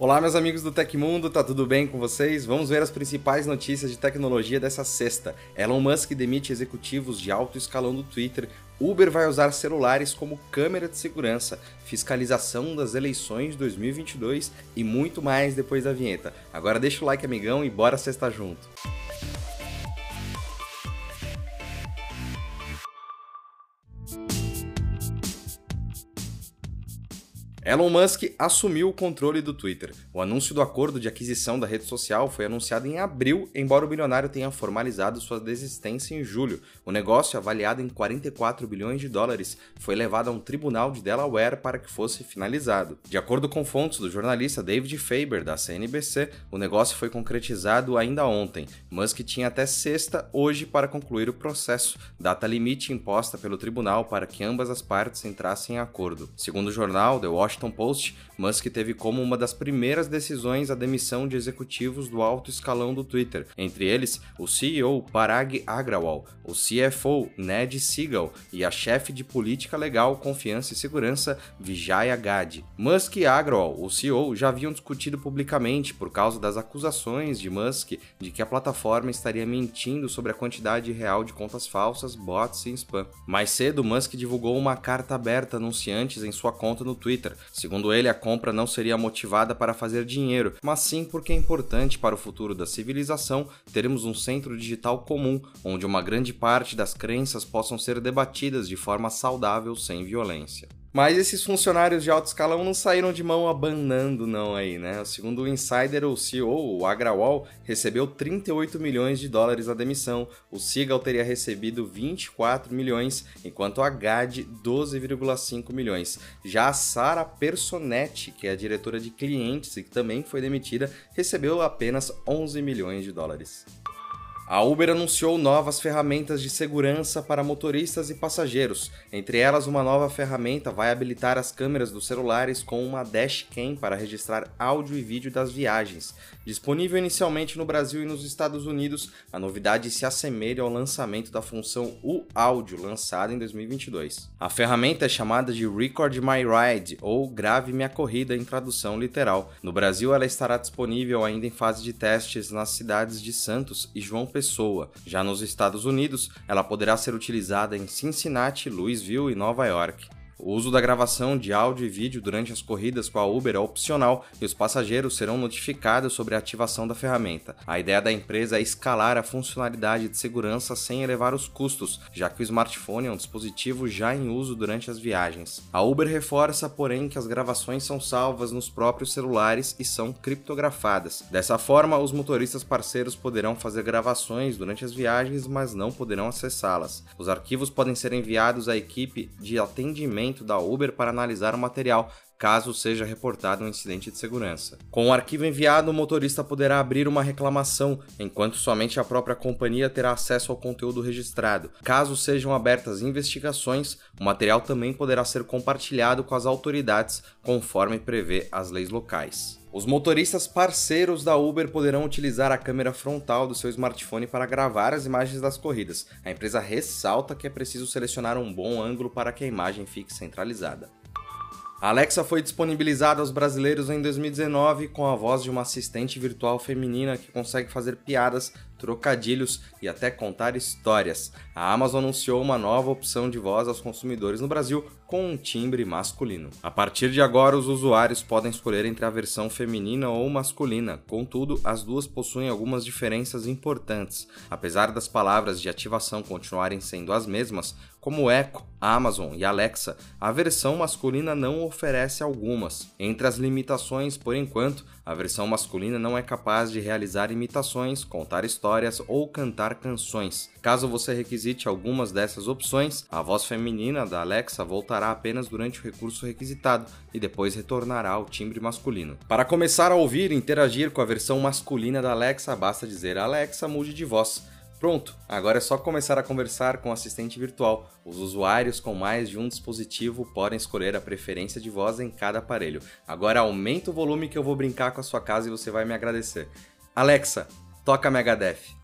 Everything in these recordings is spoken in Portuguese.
Olá, meus amigos do Tecmundo, tá tudo bem com vocês? Vamos ver as principais notícias de tecnologia dessa sexta. Elon Musk demite executivos de alto escalão do Twitter. Uber vai usar celulares como câmera de segurança, fiscalização das eleições de 2022 e muito mais depois da vinheta. Agora deixa o like, amigão, e bora sexta junto. Elon Musk assumiu o controle do Twitter. O anúncio do acordo de aquisição da rede social foi anunciado em abril, embora o bilionário tenha formalizado sua desistência em julho. O negócio, avaliado em 44 bilhões de dólares, foi levado a um tribunal de Delaware para que fosse finalizado. De acordo com fontes do jornalista David Faber, da CNBC, o negócio foi concretizado ainda ontem. Musk tinha até sexta, hoje, para concluir o processo, data limite imposta pelo tribunal para que ambas as partes entrassem em acordo. Segundo o jornal The Washington Washington Post, Musk teve como uma das primeiras decisões a demissão de executivos do alto escalão do Twitter, entre eles o CEO Parag Agrawal, o CFO Ned Siegel e a chefe de política legal, confiança e segurança Vijaya Gadde. Musk e Agrawal, o CEO, já haviam discutido publicamente por causa das acusações de Musk de que a plataforma estaria mentindo sobre a quantidade real de contas falsas, bots e spam. Mais cedo, Musk divulgou uma carta aberta anunciantes em sua conta no Twitter, Segundo ele, a compra não seria motivada para fazer dinheiro, mas sim porque é importante para o futuro da civilização termos um centro digital comum, onde uma grande parte das crenças possam ser debatidas de forma saudável sem violência. Mas esses funcionários de alto escalão não saíram de mão abanando não aí, né? Segundo o Insider, o CEO, o Agrawal, recebeu 38 milhões de dólares na demissão, o Sigal teria recebido 24 milhões, enquanto a GAD 12,5 milhões. Já a Sara Personetti, que é a diretora de clientes e que também foi demitida, recebeu apenas 11 milhões de dólares. A Uber anunciou novas ferramentas de segurança para motoristas e passageiros. Entre elas, uma nova ferramenta vai habilitar as câmeras dos celulares com uma dashcam para registrar áudio e vídeo das viagens. Disponível inicialmente no Brasil e nos Estados Unidos, a novidade se assemelha ao lançamento da função U Áudio, lançada em 2022. A ferramenta é chamada de Record My Ride ou Grave Minha Corrida em tradução literal. No Brasil, ela estará disponível ainda em fase de testes nas cidades de Santos e João Pessoa. Já nos Estados Unidos, ela poderá ser utilizada em Cincinnati, Louisville e Nova York. O uso da gravação de áudio e vídeo durante as corridas com a Uber é opcional e os passageiros serão notificados sobre a ativação da ferramenta. A ideia da empresa é escalar a funcionalidade de segurança sem elevar os custos, já que o smartphone é um dispositivo já em uso durante as viagens. A Uber reforça, porém, que as gravações são salvas nos próprios celulares e são criptografadas. Dessa forma, os motoristas parceiros poderão fazer gravações durante as viagens, mas não poderão acessá-las. Os arquivos podem ser enviados à equipe de atendimento da Uber para analisar o material, caso seja reportado um incidente de segurança. Com o arquivo enviado, o motorista poderá abrir uma reclamação, enquanto somente a própria companhia terá acesso ao conteúdo registrado. Caso sejam abertas investigações, o material também poderá ser compartilhado com as autoridades, conforme prevê as leis locais. Os motoristas parceiros da Uber poderão utilizar a câmera frontal do seu smartphone para gravar as imagens das corridas. A empresa ressalta que é preciso selecionar um bom ângulo para que a imagem fique centralizada. Alexa foi disponibilizada aos brasileiros em 2019 com a voz de uma assistente virtual feminina que consegue fazer piadas, trocadilhos e até contar histórias. A Amazon anunciou uma nova opção de voz aos consumidores no Brasil com um timbre masculino. A partir de agora, os usuários podem escolher entre a versão feminina ou masculina, contudo, as duas possuem algumas diferenças importantes. Apesar das palavras de ativação continuarem sendo as mesmas, como Echo, Amazon e Alexa, a versão masculina não oferece algumas. Entre as limitações, por enquanto, a versão masculina não é capaz de realizar imitações, contar histórias ou cantar canções. Caso você requisite algumas dessas opções, a voz feminina da Alexa voltará apenas durante o recurso requisitado e depois retornará ao timbre masculino. Para começar a ouvir e interagir com a versão masculina da Alexa, basta dizer Alexa mude de voz. Pronto, agora é só começar a conversar com o assistente virtual. Os usuários com mais de um dispositivo podem escolher a preferência de voz em cada aparelho. Agora aumenta o volume que eu vou brincar com a sua casa e você vai me agradecer. Alexa, toca Megadeth.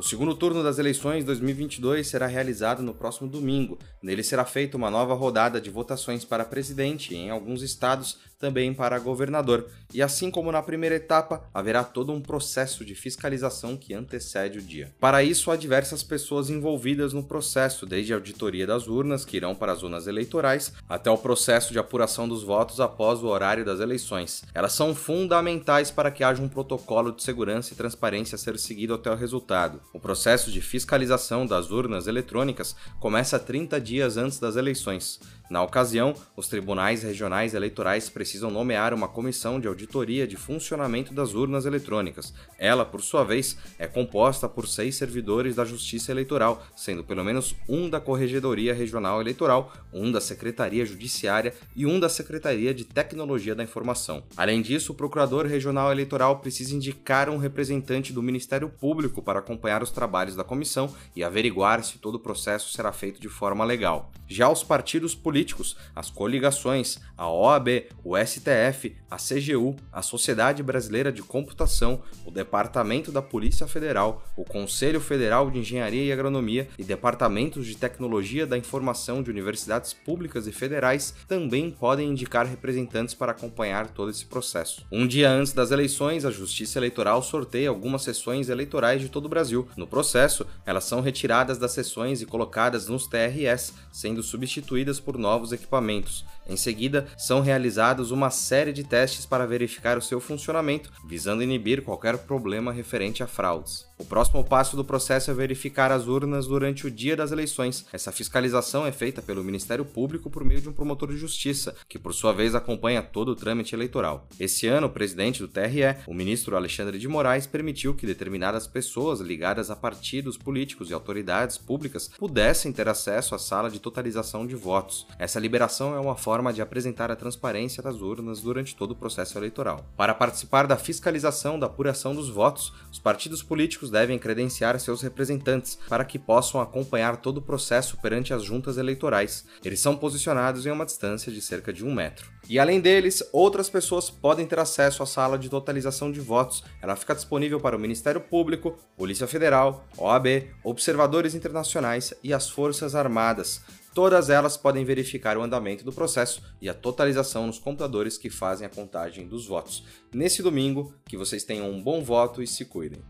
O segundo turno das eleições 2022 será realizado no próximo domingo. Nele será feita uma nova rodada de votações para presidente e, em alguns estados, também para governador. E assim como na primeira etapa, haverá todo um processo de fiscalização que antecede o dia. Para isso, há diversas pessoas envolvidas no processo, desde a auditoria das urnas, que irão para as urnas eleitorais, até o processo de apuração dos votos após o horário das eleições. Elas são fundamentais para que haja um protocolo de segurança e transparência a ser seguido até o resultado. O processo de fiscalização das urnas eletrônicas começa 30 dias antes das eleições. Na ocasião, os tribunais regionais eleitorais precisam nomear uma comissão de auditoria de funcionamento das urnas eletrônicas. Ela, por sua vez, é composta por seis servidores da Justiça Eleitoral, sendo pelo menos um da Corregedoria Regional Eleitoral, um da Secretaria Judiciária e um da Secretaria de Tecnologia da Informação. Além disso, o Procurador Regional Eleitoral precisa indicar um representante do Ministério Público para acompanhar os trabalhos da comissão e averiguar se todo o processo será feito de forma legal. Já os partidos políticos políticos, as coligações, a OAB, o STF, a CGU, a Sociedade Brasileira de Computação, o Departamento da Polícia Federal, o Conselho Federal de Engenharia e Agronomia e departamentos de tecnologia da informação de universidades públicas e federais também podem indicar representantes para acompanhar todo esse processo. Um dia antes das eleições, a Justiça Eleitoral sorteia algumas sessões eleitorais de todo o Brasil. No processo, elas são retiradas das sessões e colocadas nos TRS, sendo substituídas por novos equipamentos. Em seguida, são realizados uma série de testes para verificar o seu funcionamento, visando inibir qualquer problema referente a fraudes. O próximo passo do processo é verificar as urnas durante o dia das eleições. Essa fiscalização é feita pelo Ministério Público por meio de um promotor de justiça, que por sua vez acompanha todo o trâmite eleitoral. Esse ano, o presidente do TRE, o ministro Alexandre de Moraes, permitiu que determinadas pessoas ligadas a partidos políticos e autoridades públicas pudessem ter acesso à sala de totalização de votos. Essa liberação é uma forma de apresentar a transparência das urnas durante todo o processo eleitoral. Para participar da fiscalização da apuração dos votos, os partidos políticos devem credenciar seus representantes para que possam acompanhar todo o processo perante as juntas eleitorais. Eles são posicionados em uma distância de cerca de um metro. E além deles, outras pessoas podem ter acesso à sala de totalização de votos. Ela fica disponível para o Ministério Público, Polícia Federal, OAB, observadores internacionais e as Forças Armadas. Todas elas podem verificar o andamento do processo e a totalização nos computadores que fazem a contagem dos votos. Nesse domingo, que vocês tenham um bom voto e se cuidem.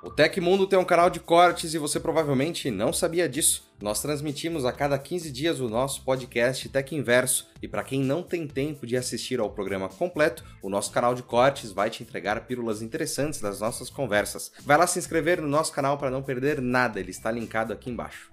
O Tecmundo tem um canal de cortes e você provavelmente não sabia disso. Nós transmitimos a cada 15 dias o nosso podcast Tech Inverso e para quem não tem tempo de assistir ao programa completo, o nosso canal de cortes vai te entregar pílulas interessantes das nossas conversas. Vai lá se inscrever no nosso canal para não perder nada, ele está linkado aqui embaixo.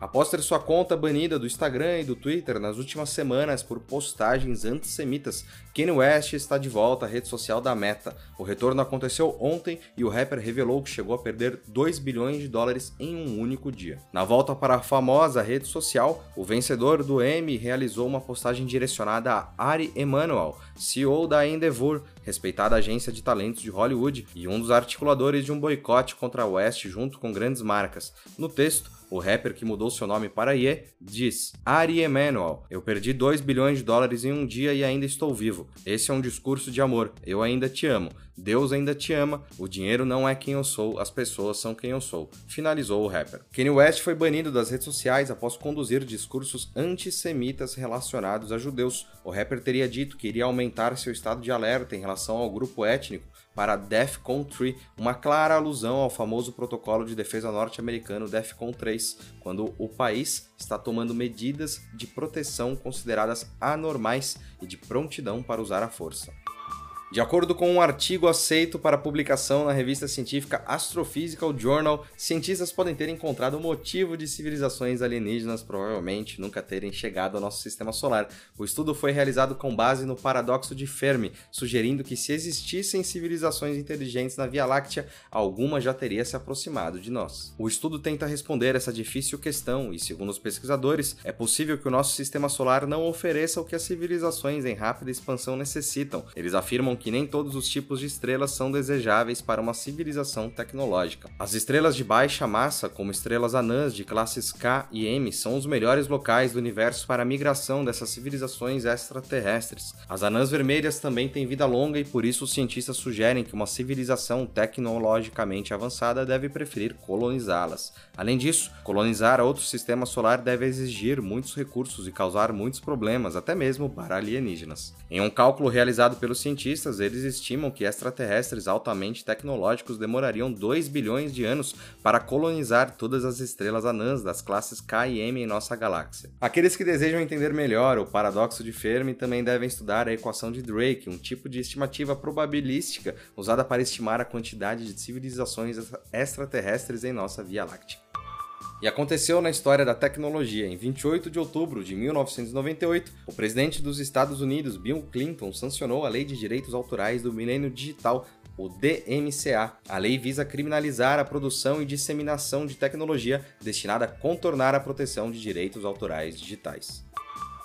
Após ter sua conta banida do Instagram e do Twitter nas últimas semanas por postagens antissemitas, Kanye West está de volta à rede social da Meta. O retorno aconteceu ontem e o rapper revelou que chegou a perder 2 bilhões de dólares em um único dia. Na volta para a famosa rede social, o vencedor do Emmy realizou uma postagem direcionada a Ari Emanuel, CEO da Endeavor, respeitada agência de talentos de Hollywood e um dos articuladores de um boicote contra a West junto com grandes marcas. No texto, o rapper que mudou seu nome para Ye diz: Ari Emanuel, eu perdi 2 bilhões de dólares em um dia e ainda estou vivo. Esse é um discurso de amor. Eu ainda te amo. Deus ainda te ama. O dinheiro não é quem eu sou, as pessoas são quem eu sou. Finalizou o rapper. Kanye West foi banido das redes sociais após conduzir discursos antissemitas relacionados a judeus. O rapper teria dito que iria aumentar seu estado de alerta em relação ao grupo étnico para DEFCON 3, uma clara alusão ao famoso protocolo de defesa norte-americano DEFCON 3, quando o país está tomando medidas de proteção consideradas anormais e de prontidão para usar a força. De acordo com um artigo aceito para publicação na revista científica Astrophysical Journal, cientistas podem ter encontrado o motivo de civilizações alienígenas provavelmente nunca terem chegado ao nosso sistema solar. O estudo foi realizado com base no paradoxo de Fermi, sugerindo que se existissem civilizações inteligentes na Via Láctea, alguma já teria se aproximado de nós. O estudo tenta responder essa difícil questão e, segundo os pesquisadores, é possível que o nosso sistema solar não ofereça o que as civilizações em rápida expansão necessitam. Eles afirmam afirmam que nem todos os tipos de estrelas são desejáveis para uma civilização tecnológica. As estrelas de baixa massa, como estrelas anãs de classes K e M, são os melhores locais do universo para a migração dessas civilizações extraterrestres. As anãs vermelhas também têm vida longa e por isso os cientistas sugerem que uma civilização tecnologicamente avançada deve preferir colonizá-las. Além disso, colonizar outro sistema solar deve exigir muitos recursos e causar muitos problemas, até mesmo para alienígenas. Em um cálculo realizado pelos cientistas, eles estimam que extraterrestres altamente tecnológicos demorariam 2 bilhões de anos para colonizar todas as estrelas anãs das classes K e M em nossa galáxia. Aqueles que desejam entender melhor o paradoxo de Fermi também devem estudar a equação de Drake, um tipo de estimativa probabilística usada para estimar a quantidade de civilizações extraterrestres em nossa Via Láctea. E aconteceu na história da tecnologia. Em 28 de outubro de 1998, o presidente dos Estados Unidos, Bill Clinton, sancionou a Lei de Direitos Autorais do Milênio Digital, o DMCA. A lei visa criminalizar a produção e disseminação de tecnologia destinada a contornar a proteção de direitos autorais digitais.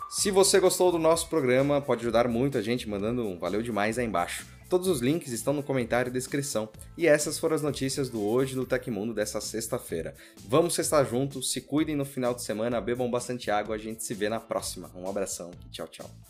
Se você gostou do nosso programa, pode ajudar muito a gente mandando um valeu demais aí embaixo. Todos os links estão no comentário e descrição. E essas foram as notícias do Hoje do Tecmundo dessa sexta-feira. Vamos estar juntos, se cuidem no final de semana, bebam bastante água, a gente se vê na próxima. Um abração e tchau, tchau.